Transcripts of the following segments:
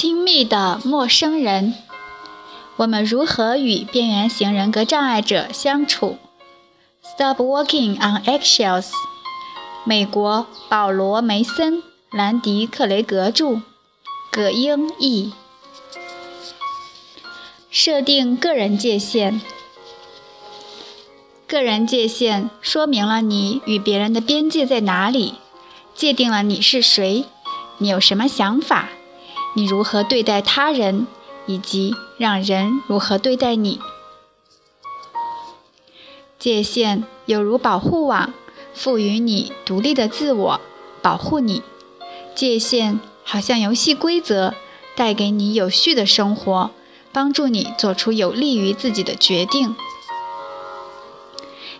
亲密的陌生人，我们如何与边缘型人格障碍者相处？Stop walking on eggshells。美国保罗·梅森、兰迪·克雷格著，葛英译。设定个人界限。个人界限说明了你与别人的边界在哪里，界定了你是谁，你有什么想法。你如何对待他人，以及让人如何对待你？界限有如保护网，赋予你独立的自我，保护你。界限好像游戏规则，带给你有序的生活，帮助你做出有利于自己的决定。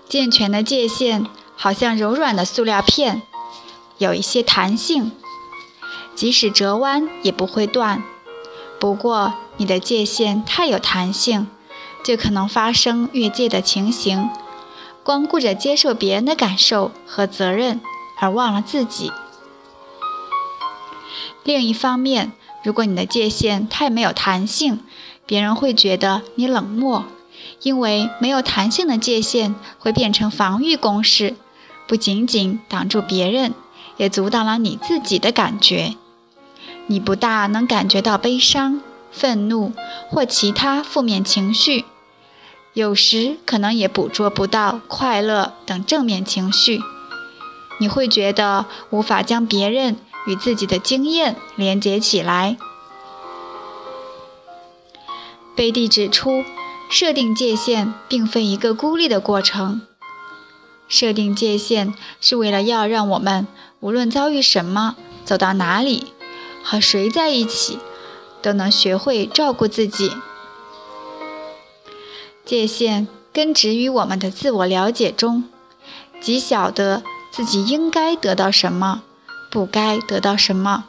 健全的界限好像柔软的塑料片，有一些弹性。即使折弯也不会断。不过，你的界限太有弹性，就可能发生越界的情形。光顾着接受别人的感受和责任，而忘了自己。另一方面，如果你的界限太没有弹性，别人会觉得你冷漠，因为没有弹性的界限会变成防御攻势，不仅仅挡住别人，也阻挡了你自己的感觉。你不大能感觉到悲伤、愤怒或其他负面情绪，有时可能也捕捉不到快乐等正面情绪。你会觉得无法将别人与自己的经验连接起来。贝蒂指出，设定界限并非一个孤立的过程。设定界限是为了要让我们无论遭遇什么，走到哪里。和谁在一起，都能学会照顾自己。界限根植于我们的自我了解中，即晓得自己应该得到什么，不该得到什么。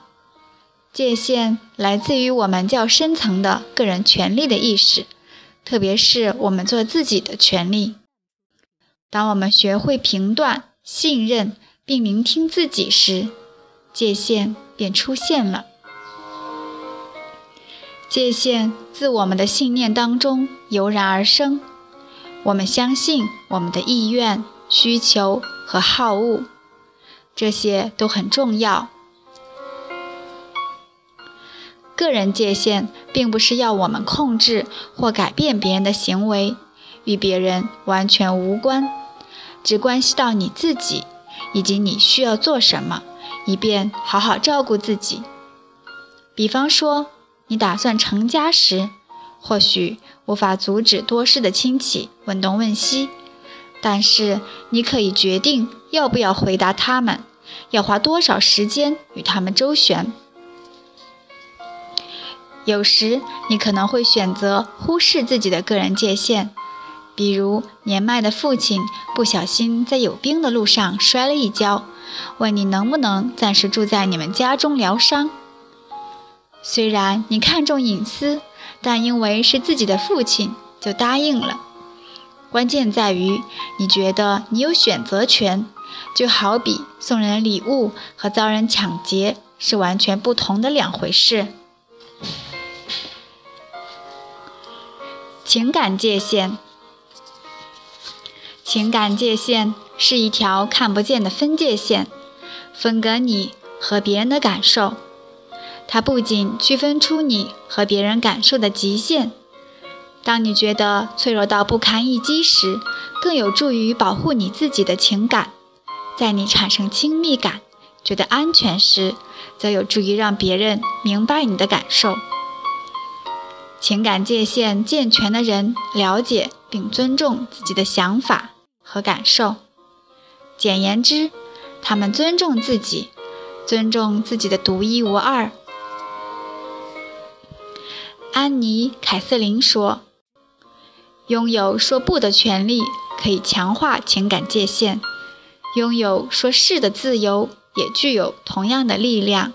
界限来自于我们较深层的个人权利的意识，特别是我们做自己的权利。当我们学会评断、信任并聆听自己时，界限便出现了。界限自我们的信念当中油然而生，我们相信我们的意愿、需求和好恶，这些都很重要。个人界限并不是要我们控制或改变别人的行为，与别人完全无关，只关系到你自己以及你需要做什么，以便好好照顾自己。比方说。你打算成家时，或许无法阻止多事的亲戚问东问西，但是你可以决定要不要回答他们，要花多少时间与他们周旋。有时你可能会选择忽视自己的个人界限，比如年迈的父亲不小心在有冰的路上摔了一跤，问你能不能暂时住在你们家中疗伤。虽然你看重隐私，但因为是自己的父亲，就答应了。关键在于你觉得你有选择权，就好比送人礼物和遭人抢劫是完全不同的两回事。情感界限，情感界限是一条看不见的分界线，分隔你和别人的感受。它不仅区分出你和别人感受的极限，当你觉得脆弱到不堪一击时，更有助于保护你自己的情感；在你产生亲密感、觉得安全时，则有助于让别人明白你的感受。情感界限健全的人了解并尊重自己的想法和感受。简言之，他们尊重自己，尊重自己的独一无二。安妮·凯瑟琳说：“拥有说不的权利可以强化情感界限，拥有说是的自由也具有同样的力量。”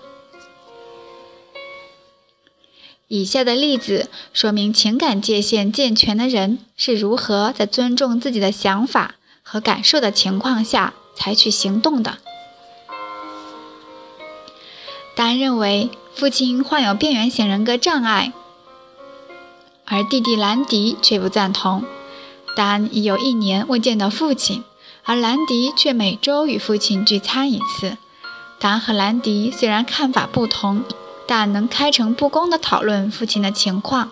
以下的例子说明情感界限健全的人是如何在尊重自己的想法和感受的情况下采取行动的。丹认为父亲患有边缘型人格障碍，而弟弟兰迪却不赞同。丹已有一年未见到父亲，而兰迪却每周与父亲聚餐一次。丹和兰迪虽然看法不同，但能开诚布公地讨论父亲的情况。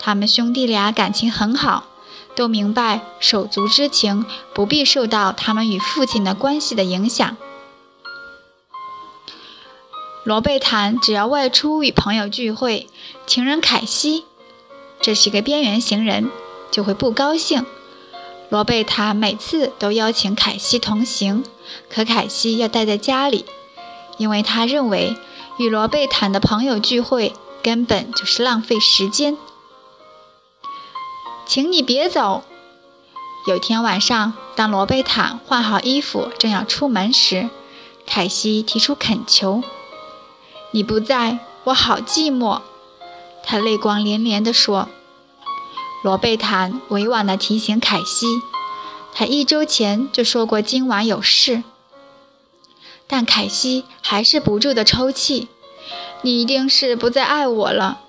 他们兄弟俩感情很好，都明白手足之情不必受到他们与父亲的关系的影响。罗贝坦只要外出与朋友聚会，情人凯西，这是一个边缘型人，就会不高兴。罗贝塔每次都邀请凯西同行，可凯西要待在家里，因为他认为与罗贝塔的朋友聚会根本就是浪费时间。请你别走。有天晚上，当罗贝塔换好衣服正要出门时，凯西提出恳求。你不在，我好寂寞。”他泪光连连地说。罗贝坦委婉地提醒凯西，他一周前就说过今晚有事。但凯西还是不住地抽泣。“你一定是不再爱我了。”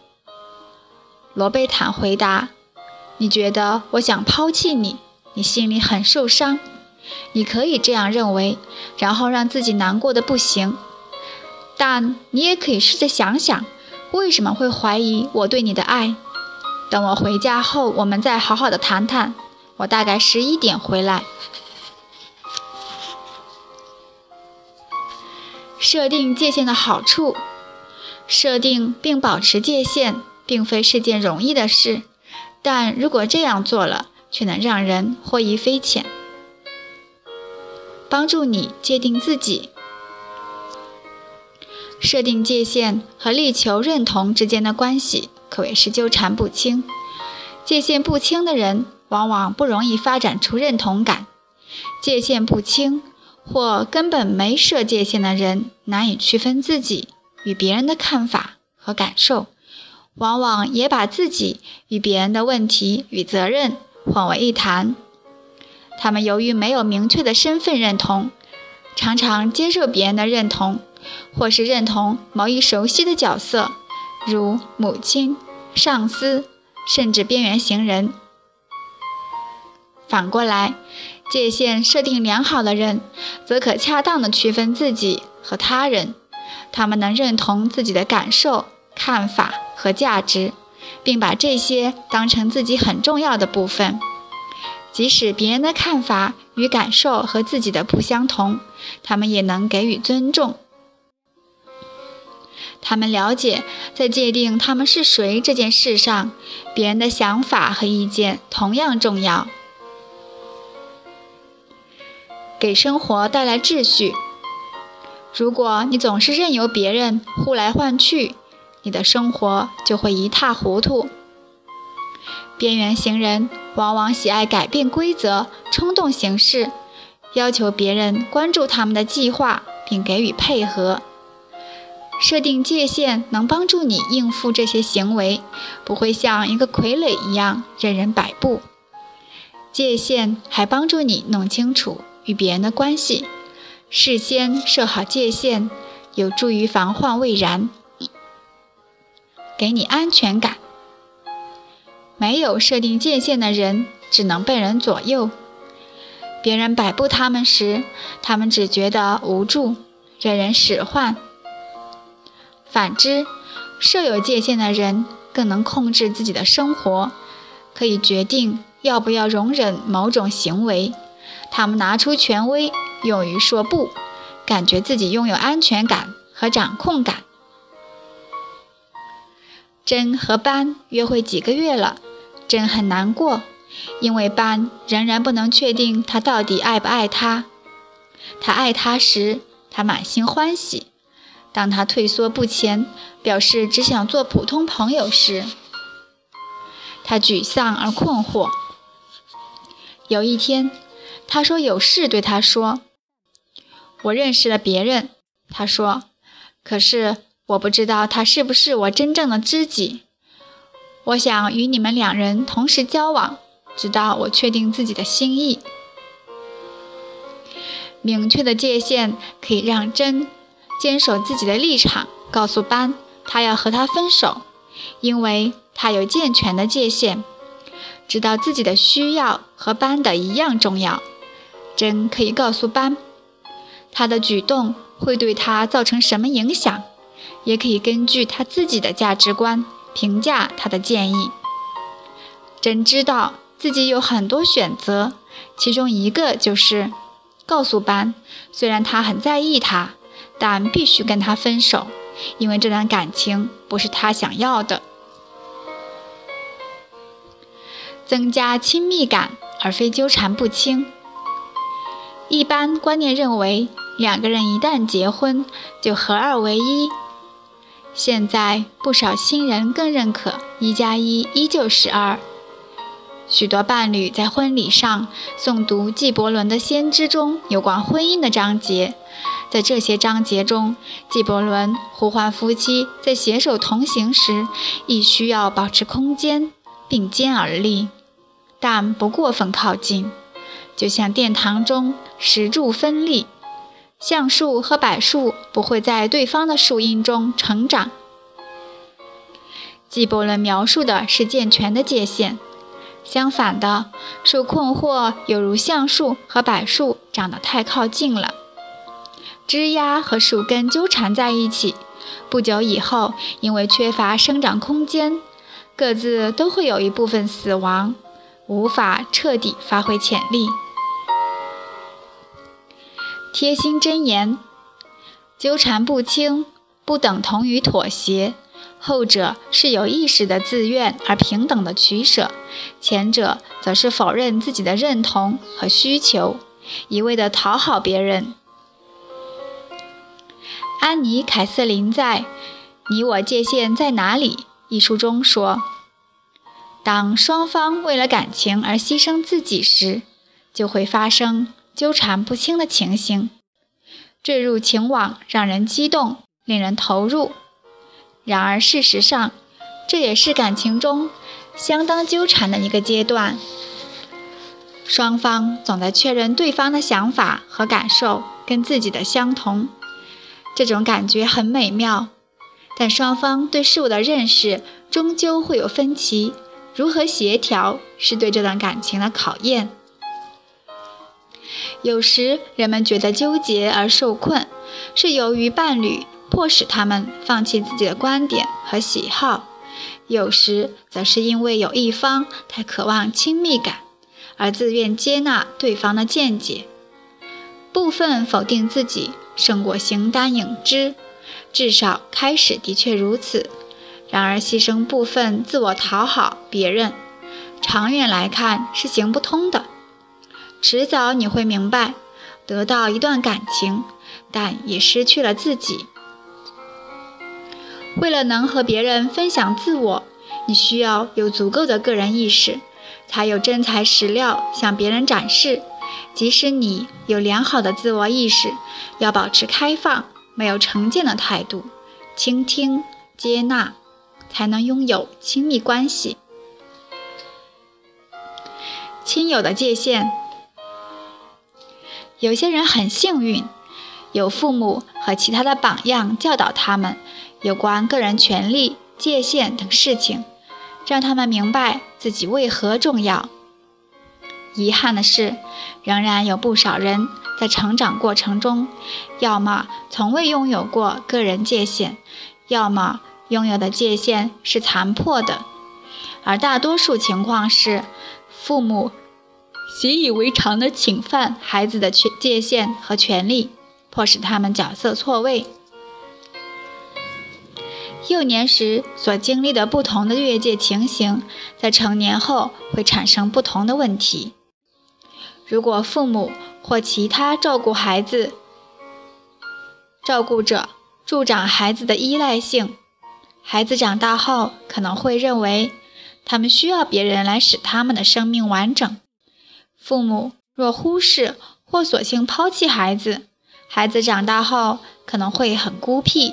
罗贝坦回答。“你觉得我想抛弃你？你心里很受伤。你可以这样认为，然后让自己难过的不行。”但你也可以试着想想，为什么会怀疑我对你的爱？等我回家后，我们再好好的谈谈。我大概十一点回来。设定界限的好处：设定并保持界限，并非是件容易的事，但如果这样做了，却能让人获益匪浅，帮助你界定自己。设定界限和力求认同之间的关系可谓是纠缠不清。界限不清的人，往往不容易发展出认同感；界限不清或根本没设界限的人，难以区分自己与别人的看法和感受，往往也把自己与别人的问题与责任混为一谈。他们由于没有明确的身份认同，常常接受别人的认同。或是认同某一熟悉的角色，如母亲、上司，甚至边缘行人。反过来，界限设定良好的人，则可恰当地区分自己和他人。他们能认同自己的感受、看法和价值，并把这些当成自己很重要的部分，即使别人的看法与感受和自己的不相同，他们也能给予尊重。他们了解，在界定他们是谁这件事上，别人的想法和意见同样重要。给生活带来秩序。如果你总是任由别人呼来唤去，你的生活就会一塌糊涂。边缘行人往往喜爱改变规则、冲动行事，要求别人关注他们的计划并给予配合。设定界限能帮助你应付这些行为，不会像一个傀儡一样任人摆布。界限还帮助你弄清楚与别人的关系，事先设好界限，有助于防患未然，给你安全感。没有设定界限的人，只能被人左右。别人摆布他们时，他们只觉得无助，任人使唤。反之，设有界限的人更能控制自己的生活，可以决定要不要容忍某种行为。他们拿出权威，勇于说不，感觉自己拥有安全感和掌控感。珍和班约会几个月了，珍很难过，因为班仍然不能确定他到底爱不爱他。他爱他时，他满心欢喜。当他退缩不前，表示只想做普通朋友时，他沮丧而困惑。有一天，他说有事对他说：“我认识了别人。”他说：“可是我不知道他是不是我真正的知己。我想与你们两人同时交往，直到我确定自己的心意。明确的界限可以让真。”坚守自己的立场，告诉班他要和他分手，因为他有健全的界限，知道自己的需要和班的一样重要。真可以告诉班，他的举动会对他造成什么影响，也可以根据他自己的价值观评价他的建议。真知道自己有很多选择，其中一个就是告诉班，虽然他很在意他，但必须跟他分手，因为这段感情不是他想要的。增加亲密感，而非纠缠不清。一般观念认为，两个人一旦结婚就合二为一。现在不少新人更认可一加一依旧是二。许多伴侣在婚礼上诵读纪伯伦的《先知》中有关婚姻的章节，在这些章节中，纪伯伦呼唤夫妻在携手同行时，亦需要保持空间，并肩而立，但不过分靠近。就像殿堂中石柱分立，橡树和柏树不会在对方的树荫中成长。纪伯伦描述的是健全的界限，相反的，受困惑有如橡树和柏树长得太靠近了，枝丫和树根纠缠在一起，不久以后，因为缺乏生长空间，各自都会有一部分死亡，无法彻底发挥潜力。贴心箴言：纠缠不清不等同于妥协，后者是有意识的自愿而平等的取舍，前者则是否认自己的认同和需求，一味的讨好别人。安妮·凯瑟琳在《你我界限在哪里》一书中说：“当双方为了感情而牺牲自己时，就会发生。”纠缠不清的情形，坠入情网让人激动，令人投入。然而，事实上，这也是感情中相当纠缠的一个阶段。双方总在确认对方的想法和感受跟自己的相同，这种感觉很美妙。但双方对事物的认识终究会有分歧，如何协调是对这段感情的考验。有时人们觉得纠结而受困，是由于伴侣迫使他们放弃自己的观点和喜好；有时则是因为有一方太渴望亲密感，而自愿接纳对方的见解。部分否定自己胜过形单影只，至少开始的确如此。然而，牺牲部分自我讨好别人，长远来看是行不通的。迟早你会明白，得到一段感情，但也失去了自己。为了能和别人分享自我，你需要有足够的个人意识，才有真材实料向别人展示。即使你有良好的自我意识，要保持开放、没有成见的态度，倾听、接纳，才能拥有亲密关系。亲友的界限。有些人很幸运，有父母和其他的榜样教导他们有关个人权利、界限等事情，让他们明白自己为何重要。遗憾的是，仍然有不少人在成长过程中，要么从未拥有过个人界限，要么拥有的界限是残破的，而大多数情况是父母。习以为常的侵犯孩子的权界限和权利，迫使他们角色错位。幼年时所经历的不同的越界情形，在成年后会产生不同的问题。如果父母或其他照顾孩子照顾者助长孩子的依赖性，孩子长大后可能会认为他们需要别人来使他们的生命完整。父母若忽视或索性抛弃孩子，孩子长大后可能会很孤僻，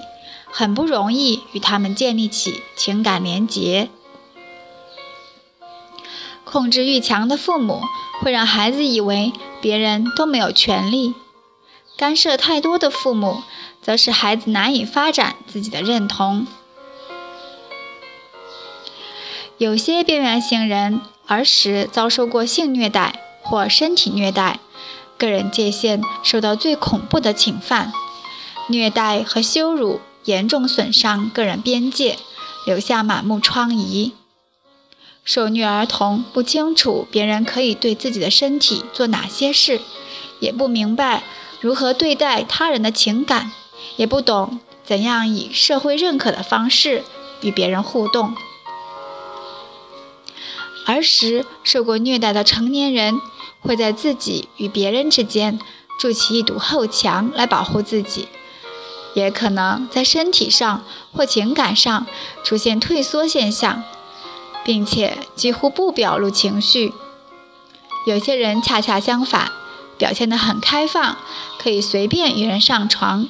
很不容易与他们建立起情感连结。控制欲强的父母会让孩子以为别人都没有权利，干涉太多的父母则使孩子难以发展自己的认同。有些边缘型人儿时遭受过性虐待或身体虐待，个人界限受到最恐怖的侵犯，虐待和羞辱严重损伤个人边界，留下满目疮痍。受虐儿童不清楚别人可以对自己的身体做哪些事，也不明白如何对待他人的情感。也不懂怎样以社会认可的方式与别人互动。儿时受过虐待的成年人会在自己与别人之间筑起一堵厚墙来保护自己，也可能在身体上或情感上出现退缩现象，并且几乎不表露情绪。有些人恰恰相反，表现得很开放，可以随便与人上床。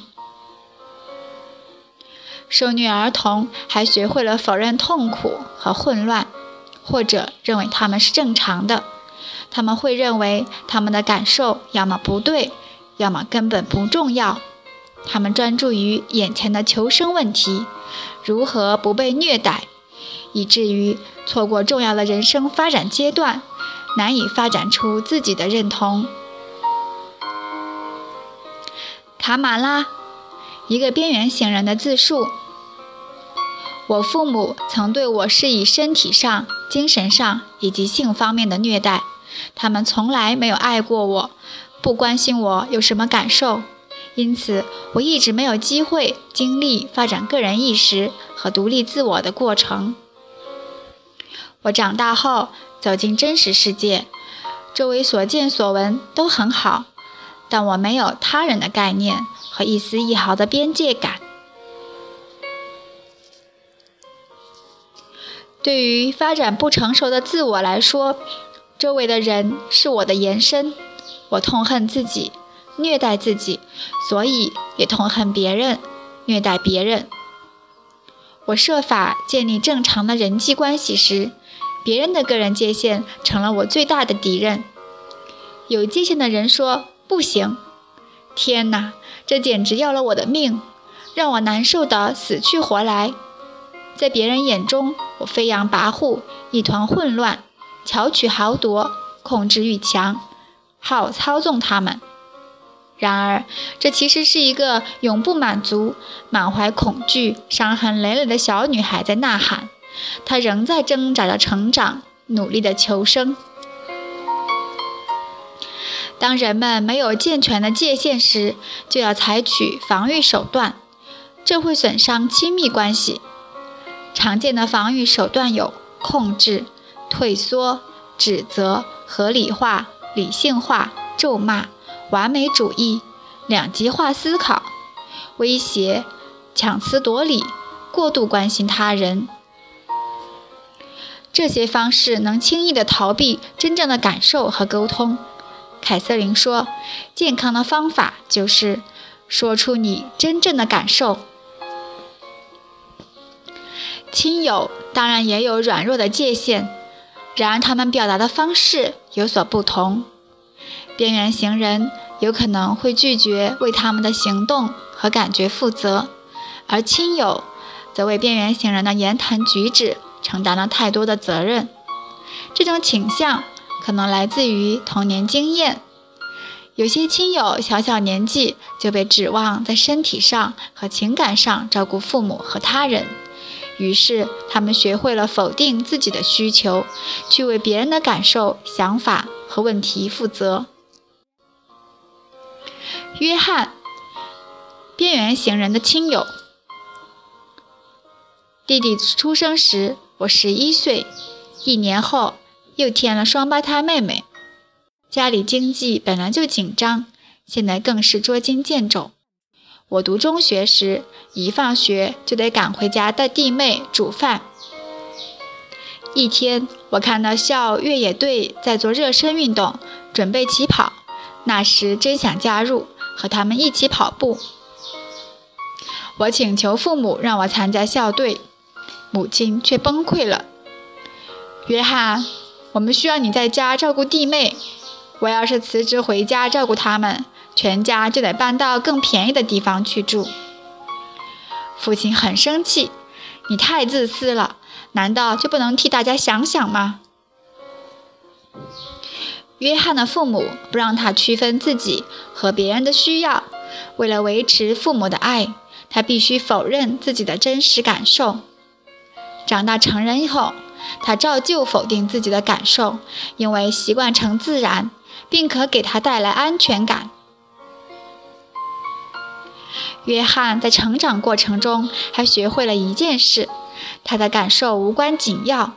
受虐儿童还学会了否认痛苦和混乱，或者认为他们是正常的。他们会认为他们的感受要么不对，要么根本不重要。他们专注于眼前的求生问题，如何不被虐待，以至于错过重要的人生发展阶段，难以发展出自己的认同。卡马拉。一个边缘型人的自述：我父母曾对我施以身体上、精神上以及性方面的虐待，他们从来没有爱过我，不关心我有什么感受，因此我一直没有机会经历发展个人意识和独立自我的过程。我长大后走进真实世界，周围所见所闻都很好，但我没有他人的概念。和一丝一毫的边界感。对于发展不成熟的自我来说，周围的人是我的延伸。我痛恨自己，虐待自己，所以也痛恨别人，虐待别人。我设法建立正常的人际关系时，别人的个人界限成了我最大的敌人。有界限的人说：“不行。”天哪！这简直要了我的命，让我难受得死去活来。在别人眼中，我飞扬跋扈，一团混乱，巧取豪夺，控制欲强，好操纵他们。然而，这其实是一个永不满足、满怀恐惧、伤痕累累的小女孩在呐喊。他仍在挣扎着成长，努力的求生。当人们没有健全的界限时，就要采取防御手段，这会损伤亲密关系。常见的防御手段有控制、退缩、指责、合理化、理性化、咒骂、完美主义、两极化思考、威胁、强词夺理、过度关心他人。这些方式能轻易地逃避真正的感受和沟通。凯瑟琳说：“健康的方法就是说出你真正的感受。亲友当然也有软弱的界限，然而他们表达的方式有所不同。边缘型人有可能会拒绝为他们的行动和感觉负责，而亲友则为边缘型人的言谈举止承担了太多的责任。这种倾向。”可能来自于童年经验，有些亲友小小年纪就被指望在身体上和情感上照顾父母和他人，于是他们学会了否定自己的需求，去为别人的感受、想法和问题负责。约翰，边缘型人的亲友，弟弟出生时我十一岁，一年后。又添了双胞胎妹妹，家里经济本来就紧张，现在更是捉襟见肘。我读中学时，一放学就得赶回家带弟妹煮饭。一天，我看到校越野队在做热身运动，准备起跑，那时真想加入，和他们一起跑步。我请求父母让我参加校队，母亲却崩溃了。约翰。我们需要你在家照顾弟妹。我要是辞职回家照顾他们，全家就得搬到更便宜的地方去住。父亲很生气：“你太自私了，难道就不能替大家想想吗？”约翰的父母不让他区分自己和别人的需要，为了维持父母的爱，他必须否认自己的真实感受。长大成人以后，他照旧否定自己的感受，因为习惯成自然，并可给他带来安全感。约翰在成长过程中还学会了一件事：他的感受无关紧要。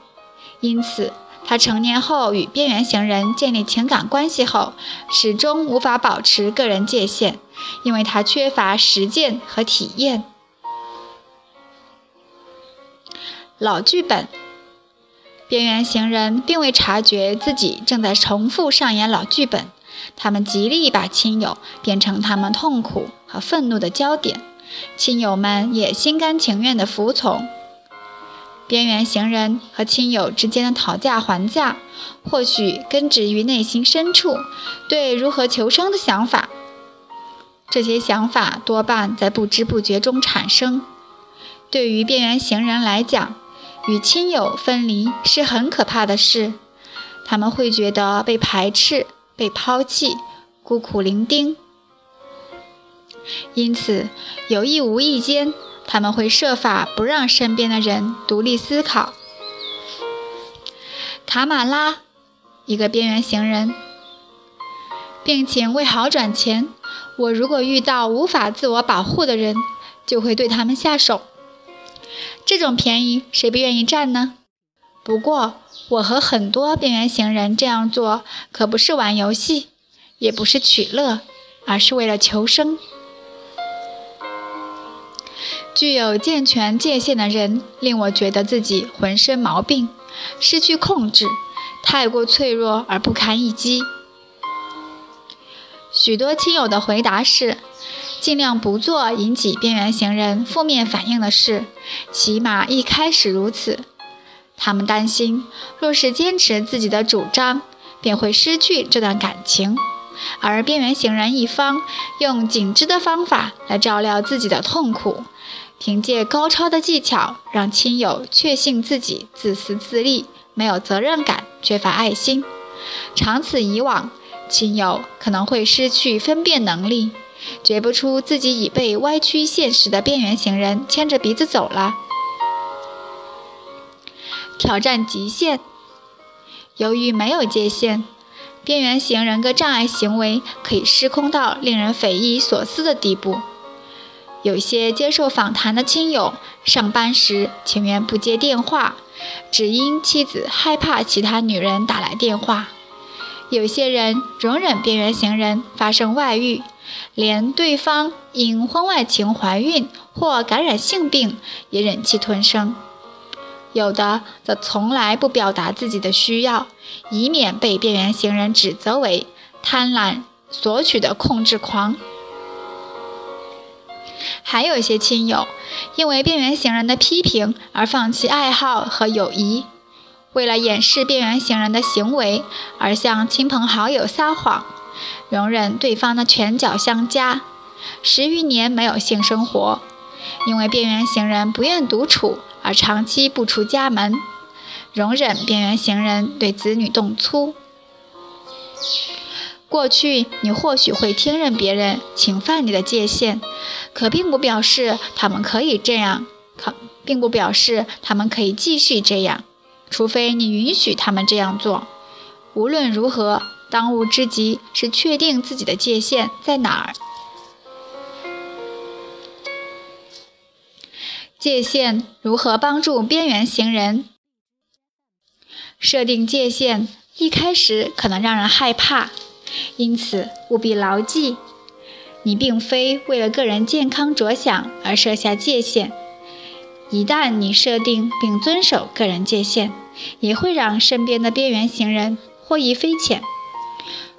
因此，他成年后与边缘型人建立情感关系后，始终无法保持个人界限，因为他缺乏实践和体验。老剧本，边缘行人并未察觉自己正在重复上演老剧本。他们极力把亲友变成他们痛苦和愤怒的焦点，亲友们也心甘情愿地服从。边缘行人和亲友之间的讨价还价，或许根植于内心深处对如何求生的想法。这些想法多半在不知不觉中产生。对于边缘行人来讲，与亲友分离是很可怕的事，他们会觉得被排斥。被抛弃，孤苦伶仃，因此有意无意间，他们会设法不让身边的人独立思考。卡马拉，一个边缘行人，病情未好转前，我如果遇到无法自我保护的人，就会对他们下手。这种便宜，谁不愿意占呢？不过。我和很多边缘行人这样做，可不是玩游戏，也不是取乐，而是为了求生。具有健全界限的人，令我觉得自己浑身毛病，失去控制，太过脆弱而不堪一击。许多亲友的回答是：尽量不做引起边缘行人负面反应的事，起码一开始如此。他们担心，若是坚持自己的主张，便会失去这段感情；而边缘行人一方用紧致的方法来照料自己的痛苦，凭借高超的技巧让亲友确信自己自私自利、没有责任感、缺乏爱心。长此以往，亲友可能会失去分辨能力，觉不出自己已被歪曲现实的边缘行人牵着鼻子走了。挑战极限。由于没有界限，边缘型人格障碍行为可以失控到令人匪夷所思的地步。有些接受访谈的亲友，上班时情愿不接电话，只因妻子害怕其他女人打来电话。有些人容忍边缘型人发生外遇，连对方因婚外情怀孕或感染性病也忍气吞声。有的则从来不表达自己的需要，以免被边缘行人指责为贪婪索取的控制狂。还有一些亲友因为边缘行人的批评而放弃爱好和友谊，为了掩饰边缘行人的行为而向亲朋好友撒谎，容忍对方的拳脚相加，十余年没有性生活，因为边缘行人不愿独处。而长期不出家门，容忍边缘行人对子女动粗。过去你或许会听任别人侵犯你的界限，可并不表示他们可以这样，可并不表示他们可以继续这样，除非你允许他们这样做。无论如何，当务之急是确定自己的界限在哪儿。界限如何帮助边缘行人？设定界限一开始可能让人害怕，因此务必牢记：你并非为了个人健康着想而设下界限。一旦你设定并遵守个人界限，也会让身边的边缘行人获益匪浅。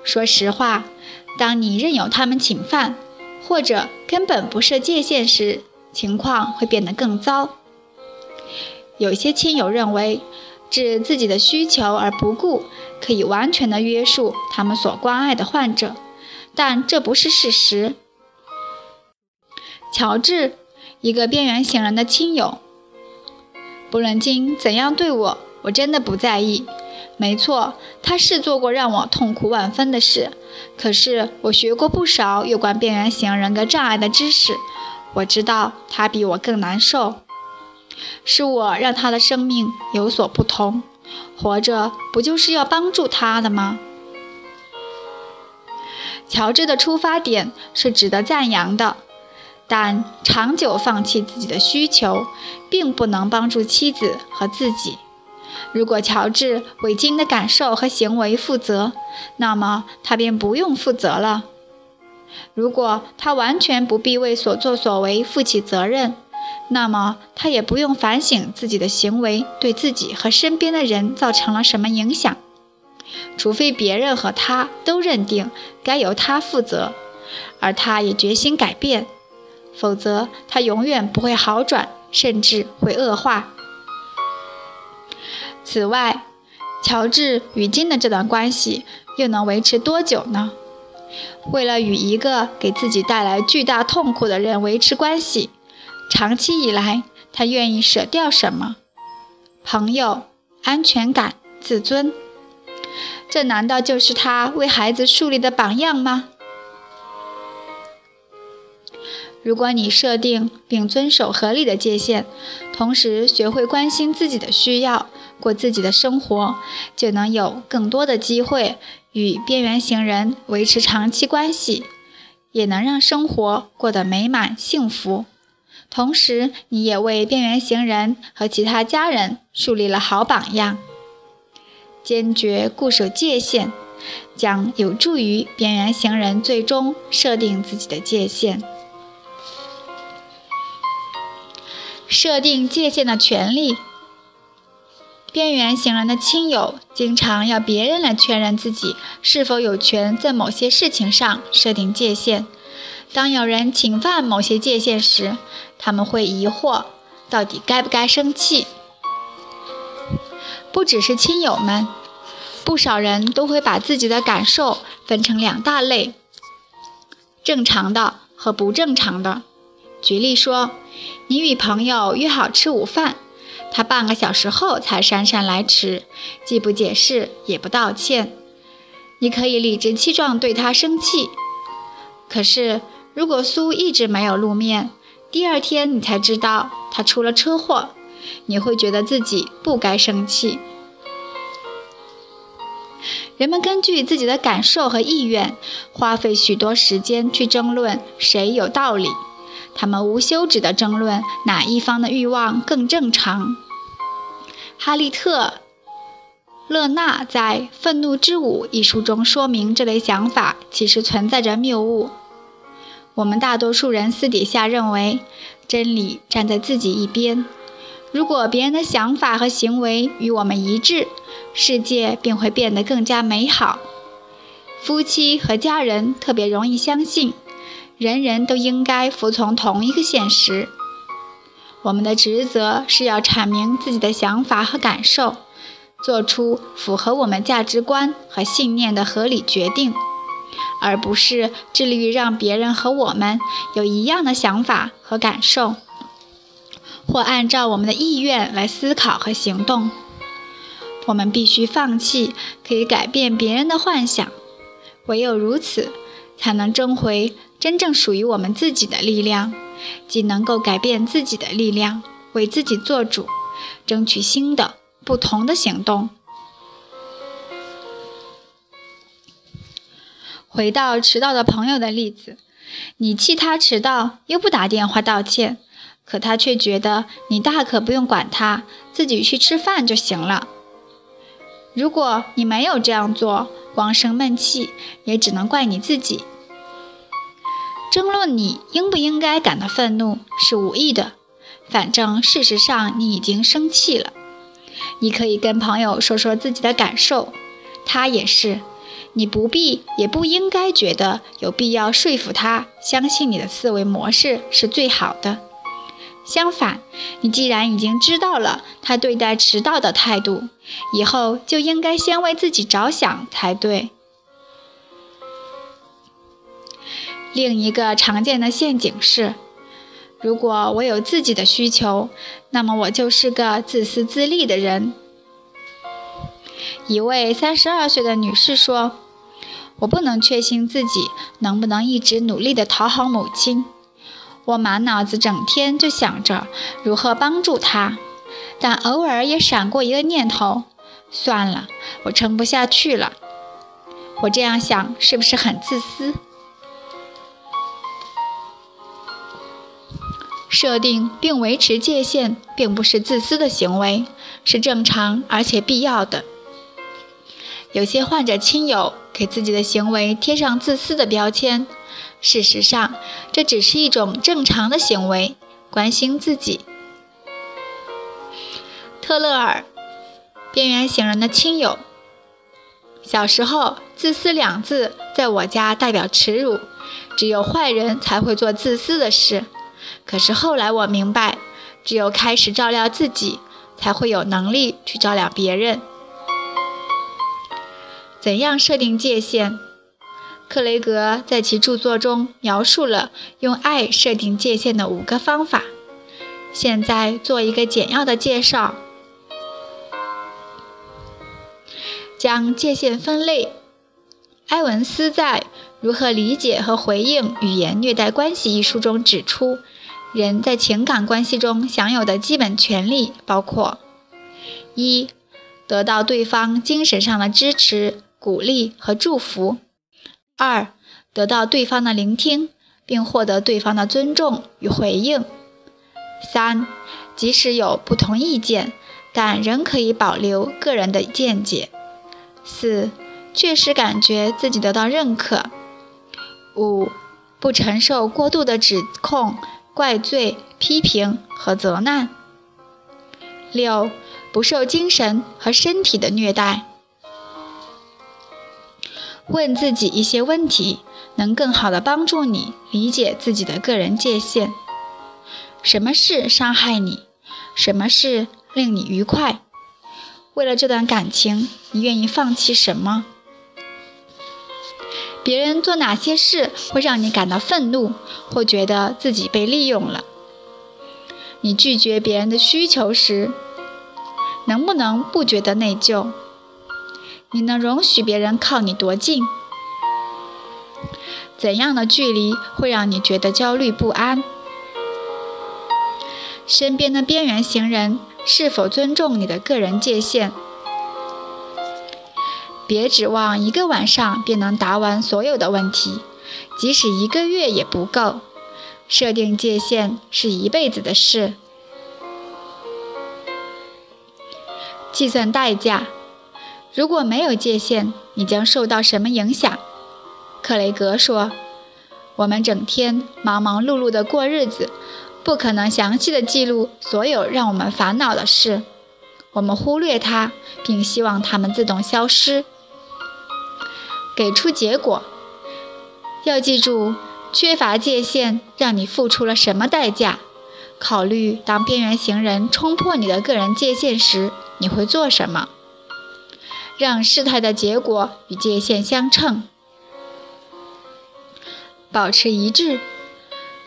说实话，当你任由他们侵犯，或者根本不设界限时，情况会变得更糟。有些亲友认为，置自己的需求而不顾，可以完全的约束他们所关爱的患者，但这不是事实。乔治，一个边缘型人的亲友。不论金怎样对我，我真的不在意。没错，他是做过让我痛苦万分的事。可是我学过不少有关边缘型人格障碍的知识，我知道他比我更难受。是我让他的生命有所不同。活着不就是要帮助他的吗？乔治的出发点是值得赞扬的，但长久放弃自己的需求，并不能帮助妻子和自己。如果乔治为金的感受和行为负责，那么他便不用负责了。如果他完全不必为所作所为负起责任，那么他也不用反省自己的行为对自己和身边的人造成了什么影响。除非别人和他都认定该由他负责，而他也决心改变，否则他永远不会好转，甚至会恶化。此外，乔治与金的这段关系又能维持多久呢？为了与一个给自己带来巨大痛苦的人维持关系，长期以来他愿意舍掉什么？朋友、安全感、自尊。这难道就是他为孩子树立的榜样吗？如果你设定并遵守合理的界限，同时学会关心自己的需要，过自己的生活，就能有更多的机会与边缘型人维持长期关系，也能让生活过得美满幸福。同时，你也为边缘型人和其他家人树立了好榜样。坚决固守界限，将有助于边缘行人最终设定自己的界限。设定界限的权利。边缘行人的亲友经常要别人来确认自己是否有权在某些事情上设定界限。当有人侵犯某些界限时，他们会疑惑，到底该不该生气。不只是亲友们，不少人都会把自己的感受分成两大类：正常的和不正常的。举例说，你与朋友约好吃午饭，他半个小时后才姗姗来迟，既不解释也不道歉。你可以理直气壮对他生气。可是，如果苏一直没有露面，第二天你才知道他出了车祸。你会觉得自己不该生气。人们根据自己的感受和意愿，花费许多时间去争论谁有道理。他们无休止地争论哪一方的欲望更正常。哈利特·勒纳在《愤怒之舞》一书中说明，这类想法其实存在着谬误。我们大多数人私底下认为，真理站在自己一边。如果别人的想法和行为与我们一致，世界便会变得更加美好。夫妻和家人特别容易相信，人人都应该服从同一个现实。我们的职责是要阐明自己的想法和感受，做出符合我们价值观和信念的合理决定，而不是致力于让别人和我们有一样的想法和感受。或按照我们的意愿来思考和行动，我们必须放弃可以改变别人的幻想。唯有如此，才能争回真正属于我们自己的力量，即能够改变自己的力量，为自己做主，争取新的、不同的行动。回到迟到的朋友的例子，你气他迟到，又不打电话道歉。可他却觉得你大可不用管他，自己去吃饭就行了。如果你没有这样做，光生闷气，也只能怪你自己。争论你应不应该感到愤怒是无意的，反正事实上你已经生气了。你可以跟朋友说说自己的感受，他也是。你不必也不应该觉得有必要说服他相信你的思维模式是最好的。相反，你既然已经知道了他对待迟到的态度，以后就应该先为自己着想才对。另一个常见的陷阱是，如果我有自己的需求，那么我就是个自私自利的人。一位三十二岁的女士说：“我不能确信自己能不能一直努力地讨好母亲。我满脑子整天就想着如何帮助她，但偶尔也闪过一个念头：算了，我撑不下去了。我这样想是不是很自私？”设定并维持界限，并不是自私的行为，是正常而且必要的。有些患者亲友给自己的行为贴上自私的标签，事实上，这只是一种正常的行为，关心自己。特勒尔，边缘型人的亲友。小时候，“自私”两字在我家代表耻辱，只有坏人才会做自私的事。可是后来我明白，只有开始照料自己，才会有能力去照料别人。怎样设定界限？克雷格在其著作中描述了用爱设定界限的五个方法。现在做一个简要的介绍：将界限分类。埃文斯在《如何理解和回应语言虐待关系》一书中指出。人在情感关系中享有的基本权利包括：一、得到对方精神上的支持、鼓励和祝福；二、得到对方的聆听，并获得对方的尊重与回应；三、即使有不同意见，但仍可以保留个人的见解；四、确实感觉自己得到认可；五、不承受过度的指控。怪罪、批评和责难。六、不受精神和身体的虐待。问自己一些问题，能更好的帮助你理解自己的个人界限。什么事伤害你？什么事令你愉快？为了这段感情，你愿意放弃什么？别人做哪些事会让你感到愤怒，或觉得自己被利用了？你拒绝别人的需求时，能不能不觉得内疚？你能容许别人靠你多近？怎样的距离会让你觉得焦虑不安？身边的边缘行人是否尊重你的个人界限？别指望一个晚上便能答完所有的问题，即使一个月也不够。设定界限是一辈子的事。计算代价，如果没有界限，你将受到什么影响？克雷格说：“我们整天忙忙碌碌地过日子，不可能详细的记录所有让我们烦恼的事。我们忽略它，并希望它们自动消失。”给出结果，要记住，缺乏界限让你付出了什么代价？考虑当边缘行人冲破你的个人界限时，你会做什么？让事态的结果与界限相称，保持一致。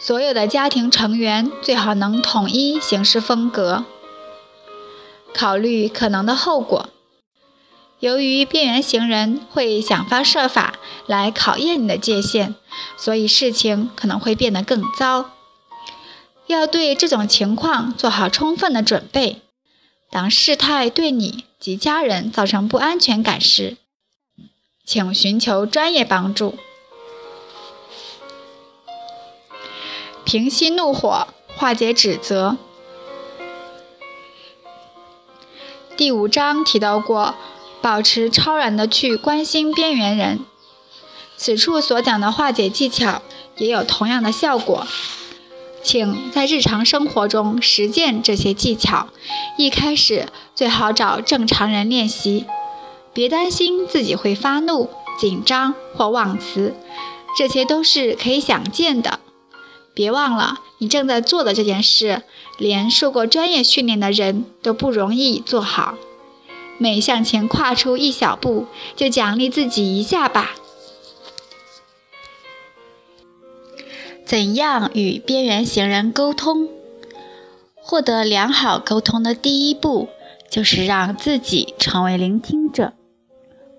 所有的家庭成员最好能统一行事风格。考虑可能的后果。由于边缘行人会想方设法来考验你的界限，所以事情可能会变得更糟。要对这种情况做好充分的准备。当事态对你及家人造成不安全感时，请寻求专业帮助。平息怒火，化解指责。第五章提到过。保持超然的去关心边缘人。此处所讲的化解技巧也有同样的效果，请在日常生活中实践这些技巧。一开始最好找正常人练习，别担心自己会发怒、紧张或忘词，这些都是可以想见的。别忘了，你正在做的这件事，连受过专业训练的人都不容易做好。每向前跨出一小步，就奖励自己一下吧。怎样与边缘行人沟通？获得良好沟通的第一步，就是让自己成为聆听者。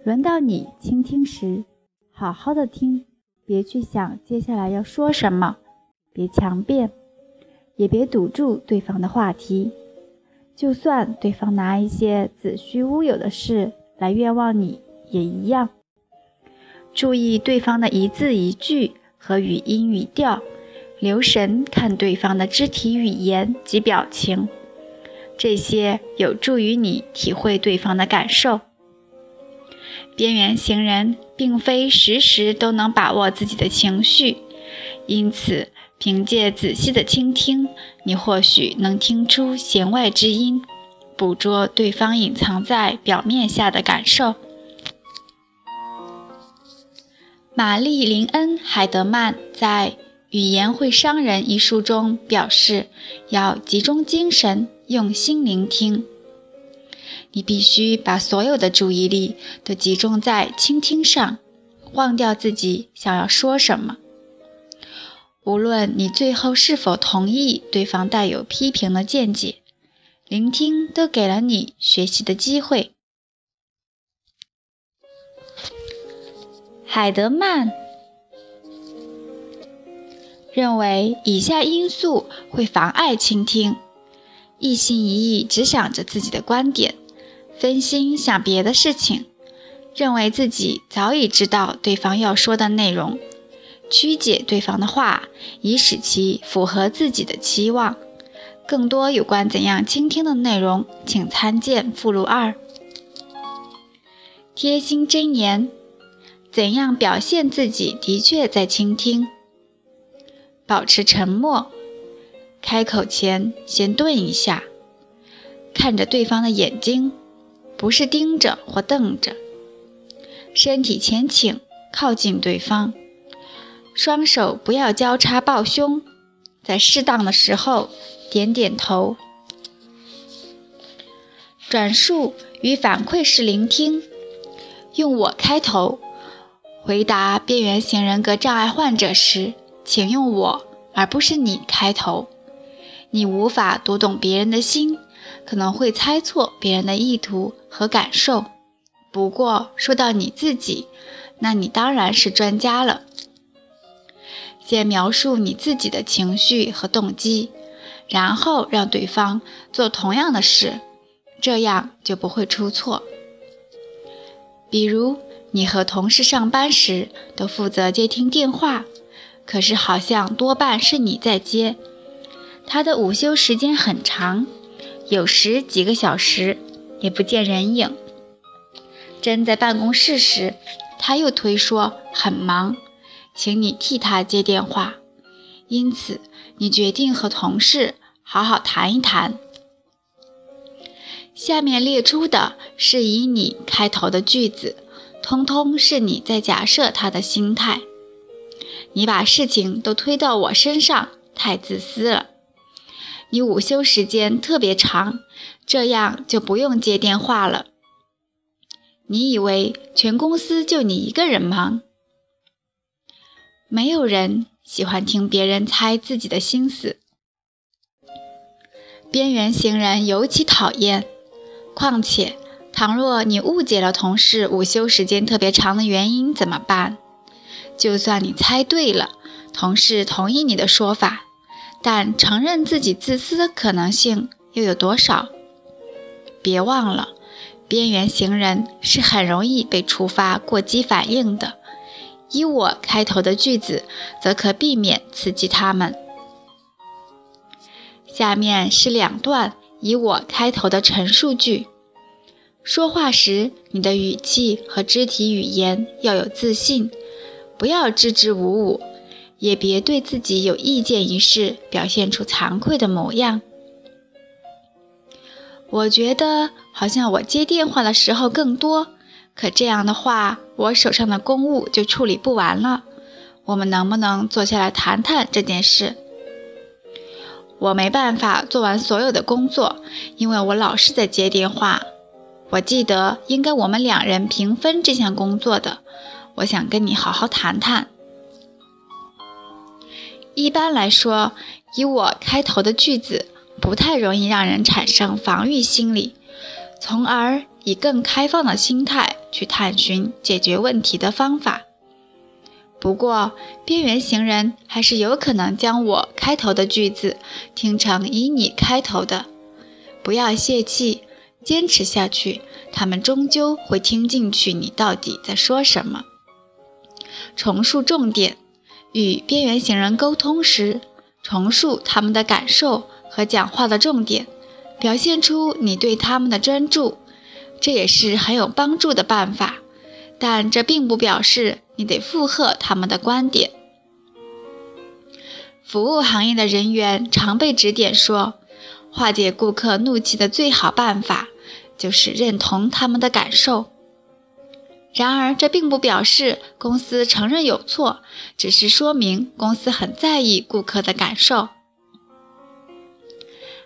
轮到你倾听时，好好的听，别去想接下来要说什么，别强辩，也别堵住对方的话题。就算对方拿一些子虚乌有的事来冤枉你，也一样。注意对方的一字一句。和语音语调，留神看对方的肢体语言及表情，这些有助于你体会对方的感受。边缘行人并非时时都能把握自己的情绪，因此凭借仔细的倾听，你或许能听出弦外之音，捕捉对方隐藏在表面下的感受。玛丽琳恩·海德曼在《语言会伤人》一书中表示，要集中精神，用心聆听。你必须把所有的注意力都集中在倾听上，忘掉自己想要说什么。无论你最后是否同意对方带有批评的见解，聆听都给了你学习的机会。海德曼认为，以下因素会妨碍倾听：一心一意只想着自己的观点，分心想别的事情，认为自己早已知道对方要说的内容，曲解对方的话，以使其符合自己的期望。更多有关怎样倾听的内容，请参见附录二。贴心箴言。怎样表现自己的确在倾听？保持沉默，开口前先顿一下，看着对方的眼睛，不是盯着或瞪着。身体前倾，靠近对方，双手不要交叉抱胸，在适当的时候点点头。转述与反馈式聆听，用我开头。回答边缘型人格障碍患者时，请用“我”而不是“你”开头。你无法读懂别人的心，可能会猜错别人的意图和感受。不过说到你自己，那你当然是专家了。先描述你自己的情绪和动机，然后让对方做同样的事，这样就不会出错。比如。你和同事上班时都负责接听电话，可是好像多半是你在接。他的午休时间很长，有时几个小时也不见人影。真在办公室时，他又推说很忙，请你替他接电话。因此，你决定和同事好好谈一谈。下面列出的是以你开头的句子。通通是你在假设他的心态，你把事情都推到我身上，太自私了。你午休时间特别长，这样就不用接电话了。你以为全公司就你一个人忙？没有人喜欢听别人猜自己的心思，边缘行人尤其讨厌。况且。倘若你误解了同事午休时间特别长的原因怎么办？就算你猜对了，同事同意你的说法，但承认自己自私的可能性又有多少？别忘了，边缘行人是很容易被触发过激反应的。以我开头的句子，则可避免刺激他们。下面是两段以我开头的陈述句。说话时，你的语气和肢体语言要有自信，不要支支吾吾，也别对自己有意见一事表现出惭愧的模样。我觉得好像我接电话的时候更多，可这样的话，我手上的公务就处理不完了。我们能不能坐下来谈谈这件事？我没办法做完所有的工作，因为我老是在接电话。我记得应该我们两人平分这项工作的，我想跟你好好谈谈。一般来说，以我开头的句子不太容易让人产生防御心理，从而以更开放的心态去探寻解决问题的方法。不过，边缘行人还是有可能将我开头的句子听成以你开头的。不要泄气，坚持下去，他们终究会听进去你到底在说什么。重述重点，与边缘行人沟通时，重述他们的感受和讲话的重点，表现出你对他们的专注，这也是很有帮助的办法。但这并不表示你得附和他们的观点。服务行业的人员常被指点说，化解顾客怒气的最好办法就是认同他们的感受。然而，这并不表示公司承认有错，只是说明公司很在意顾客的感受。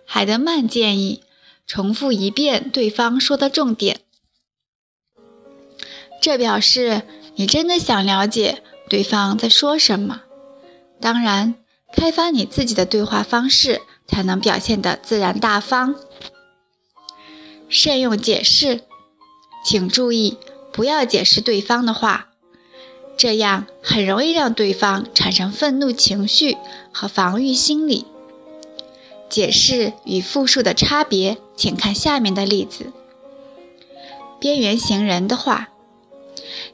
海德曼建议重复一遍对方说的重点。这表示你真的想了解对方在说什么。当然，开发你自己的对话方式，才能表现得自然大方。慎用解释，请注意不要解释对方的话，这样很容易让对方产生愤怒情绪和防御心理。解释与复述的差别，请看下面的例子：边缘行人的话。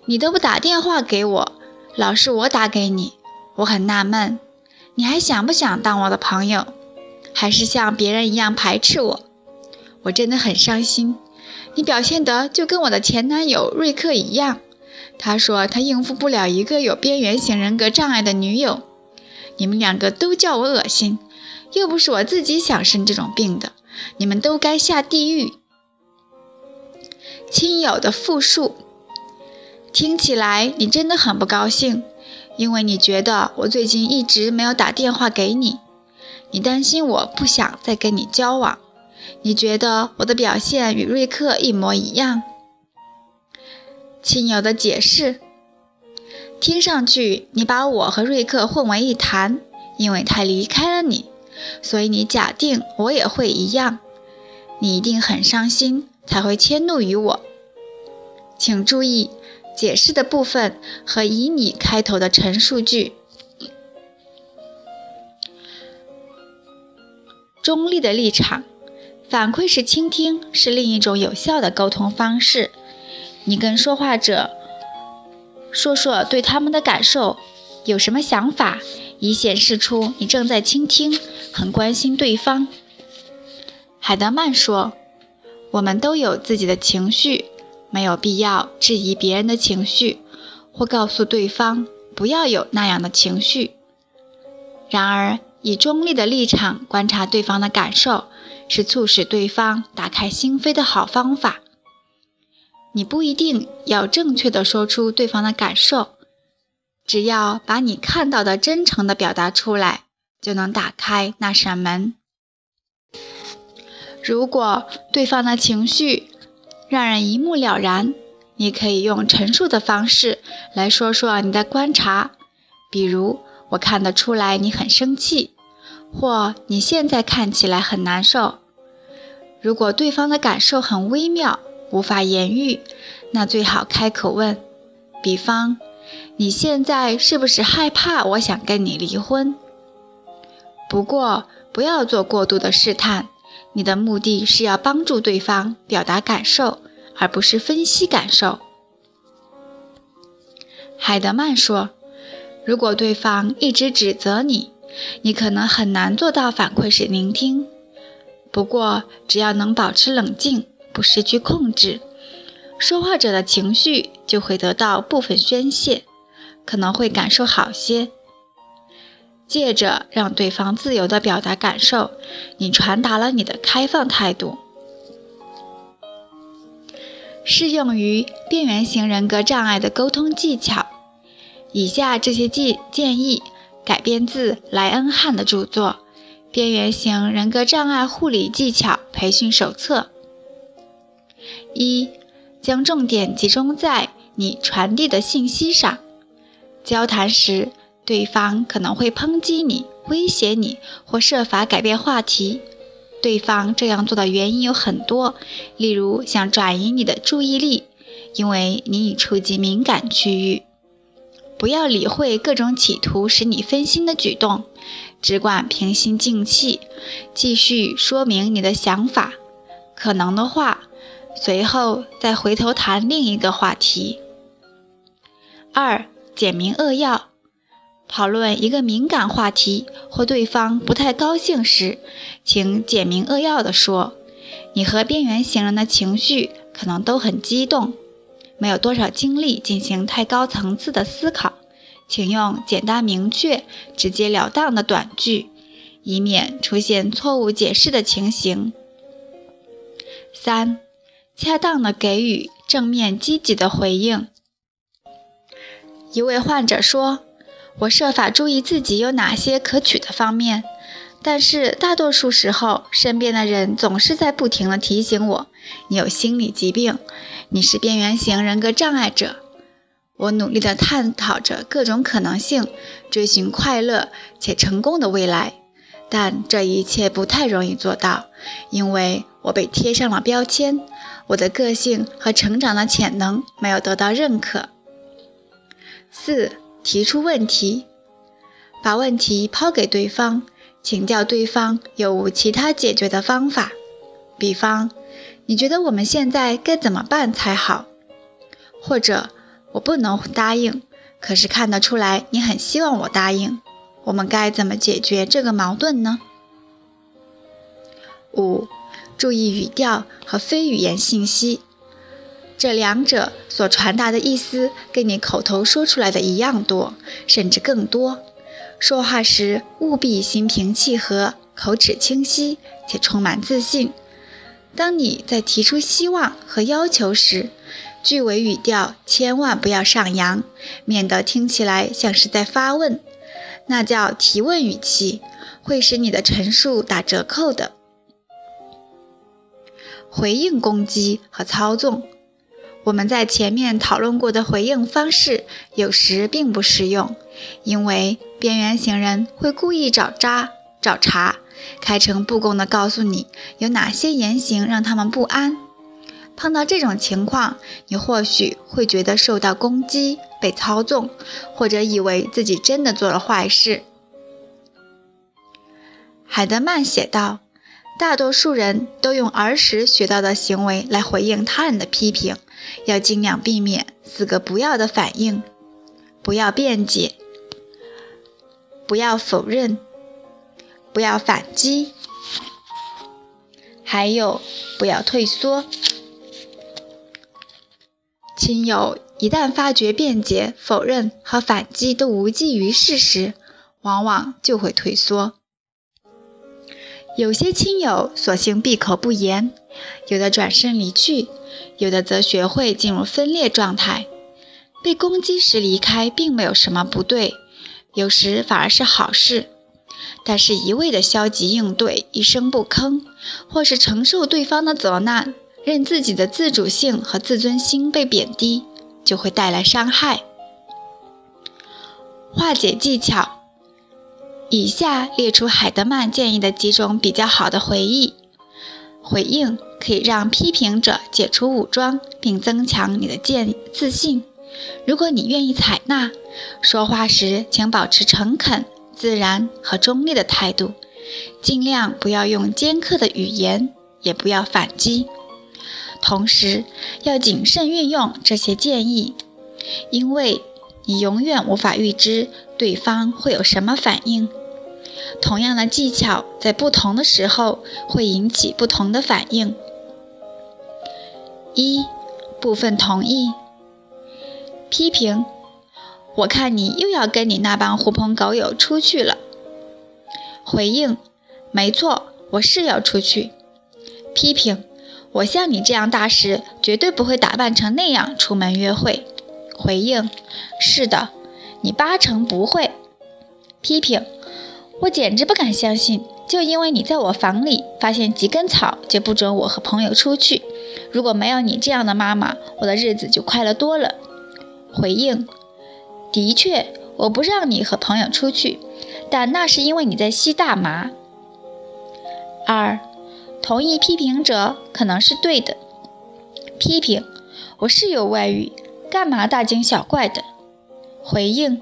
你都不打电话给我，老是我打给你，我很纳闷。你还想不想当我的朋友，还是像别人一样排斥我？我真的很伤心。你表现得就跟我的前男友瑞克一样，他说他应付不了一个有边缘型人格障碍的女友。你们两个都叫我恶心，又不是我自己想生这种病的，你们都该下地狱。亲友的复述。听起来你真的很不高兴，因为你觉得我最近一直没有打电话给你，你担心我不想再跟你交往，你觉得我的表现与瑞克一模一样。亲友的解释，听上去你把我和瑞克混为一谈，因为他离开了你，所以你假定我也会一样，你一定很伤心才会迁怒于我。请注意。解释的部分和以你开头的陈述句。中立的立场，反馈式倾听是另一种有效的沟通方式。你跟说话者说说对他们的感受，有什么想法，以显示出你正在倾听，很关心对方。海德曼说：“我们都有自己的情绪。”没有必要质疑别人的情绪，或告诉对方不要有那样的情绪。然而，以中立的立场观察对方的感受，是促使对方打开心扉的好方法。你不一定要正确的说出对方的感受，只要把你看到的真诚的表达出来，就能打开那扇门。如果对方的情绪，让人一目了然。你可以用陈述的方式来说说你的观察，比如我看得出来你很生气，或你现在看起来很难受。如果对方的感受很微妙，无法言喻，那最好开口问。比方，你现在是不是害怕我想跟你离婚？不过不要做过度的试探。你的目的是要帮助对方表达感受，而不是分析感受。海德曼说：“如果对方一直指责你，你可能很难做到反馈式聆听。不过，只要能保持冷静，不失去控制，说话者的情绪就会得到部分宣泄，可能会感受好些。”借着让对方自由地表达感受，你传达了你的开放态度。适用于边缘型人格障碍的沟通技巧，以下这些建建议改编自莱恩汉的著作《边缘型人格障碍护理技巧培训手册》。一，将重点集中在你传递的信息上，交谈时。对方可能会抨击你、威胁你，或设法改变话题。对方这样做的原因有很多，例如想转移你的注意力，因为你已触及敏感区域。不要理会各种企图使你分心的举动，只管平心静气，继续说明你的想法。可能的话，随后再回头谈另一个话题。二、简明扼要。讨论一个敏感话题或对方不太高兴时，请简明扼要地说。你和边缘型人的情绪可能都很激动，没有多少精力进行太高层次的思考，请用简单明确、直截了当的短句，以免出现错误解释的情形。三、恰当的给予正面积极的回应。一位患者说。我设法注意自己有哪些可取的方面，但是大多数时候，身边的人总是在不停地提醒我：“你有心理疾病，你是边缘型人格障碍者。”我努力地探讨着各种可能性，追寻快乐且成功的未来，但这一切不太容易做到，因为我被贴上了标签，我的个性和成长的潜能没有得到认可。四。提出问题，把问题抛给对方，请教对方有无其他解决的方法。比方，你觉得我们现在该怎么办才好？或者，我不能答应，可是看得出来你很希望我答应。我们该怎么解决这个矛盾呢？五，注意语调和非语言信息。这两者所传达的意思跟你口头说出来的一样多，甚至更多。说话时务必心平气和，口齿清晰且充满自信。当你在提出希望和要求时，句尾语调千万不要上扬，免得听起来像是在发问，那叫提问语气，会使你的陈述打折扣的。回应攻击和操纵。我们在前面讨论过的回应方式有时并不适用，因为边缘型人会故意找渣找茬，开诚布公地告诉你有哪些言行让他们不安。碰到这种情况，你或许会觉得受到攻击、被操纵，或者以为自己真的做了坏事。海德曼写道。大多数人都用儿时学到的行为来回应他人的批评，要尽量避免四个不要的反应：不要辩解，不要否认，不要反击，还有不要退缩。亲友一旦发觉辩解、否认和反击都无济于事时，往往就会退缩。有些亲友索性闭口不言，有的转身离去，有的则学会进入分裂状态。被攻击时离开并没有什么不对，有时反而是好事。但是，一味的消极应对，一声不吭，或是承受对方的责难，任自己的自主性和自尊心被贬低，就会带来伤害。化解技巧。以下列出海德曼建议的几种比较好的回忆回应，可以让批评者解除武装，并增强你的建自信。如果你愿意采纳，说话时请保持诚恳、自然和中立的态度，尽量不要用尖刻的语言，也不要反击。同时，要谨慎运用这些建议，因为你永远无法预知对方会有什么反应。同样的技巧在不同的时候会引起不同的反应。一部分同意。批评：我看你又要跟你那帮狐朋狗友出去了。回应：没错，我是要出去。批评：我像你这样大时，绝对不会打扮成那样出门约会。回应：是的，你八成不会。批评。我简直不敢相信，就因为你在我房里发现几根草，就不准我和朋友出去。如果没有你这样的妈妈，我的日子就快乐多了。回应：的确，我不让你和朋友出去，但那是因为你在吸大麻。二，同意批评者可能是对的。批评，我是有外遇，干嘛大惊小怪的？回应，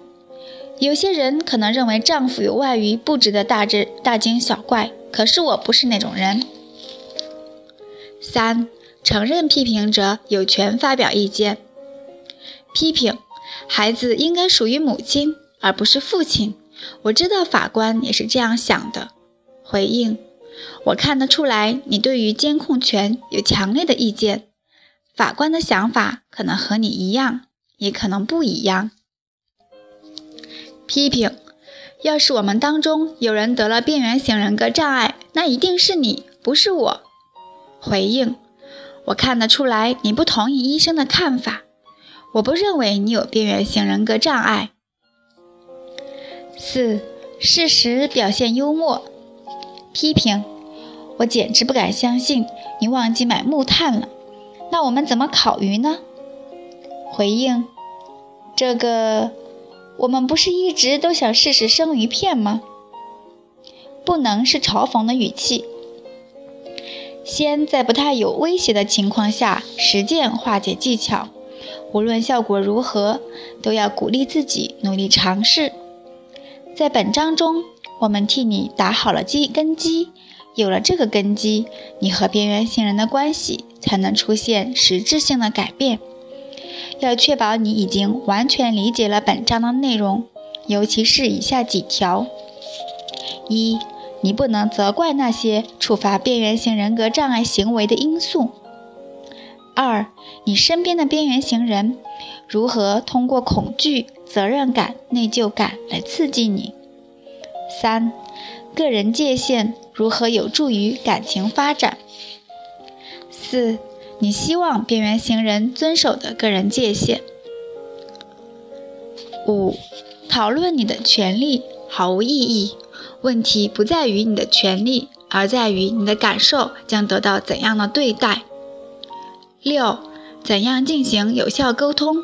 有些人可能认为丈夫有外遇不值得大惊大惊小怪，可是我不是那种人。三，承认批评者有权发表意见。批评，孩子应该属于母亲而不是父亲。我知道法官也是这样想的。回应。我看得出来，你对于监控权有强烈的意见。法官的想法可能和你一样，也可能不一样。批评：要是我们当中有人得了边缘型人格障碍，那一定是你，不是我。回应：我看得出来，你不同意医生的看法。我不认为你有边缘型人格障碍。四、适时表现幽默。批评，我简直不敢相信你忘记买木炭了。那我们怎么烤鱼呢？回应，这个我们不是一直都想试试生鱼片吗？不能是嘲讽的语气。先在不太有威胁的情况下实践化解技巧，无论效果如何，都要鼓励自己努力尝试。在本章中。我们替你打好了基根基，有了这个根基，你和边缘性人的关系才能出现实质性的改变。要确保你已经完全理解了本章的内容，尤其是以下几条：一、你不能责怪那些触发边缘型人格障碍行为的因素；二、你身边的边缘型人如何通过恐惧、责任感、内疚感来刺激你。三、个人界限如何有助于感情发展？四、你希望边缘行人遵守的个人界限。五、讨论你的权利毫无意义，问题不在于你的权利，而在于你的感受将得到怎样的对待。六、怎样进行有效沟通？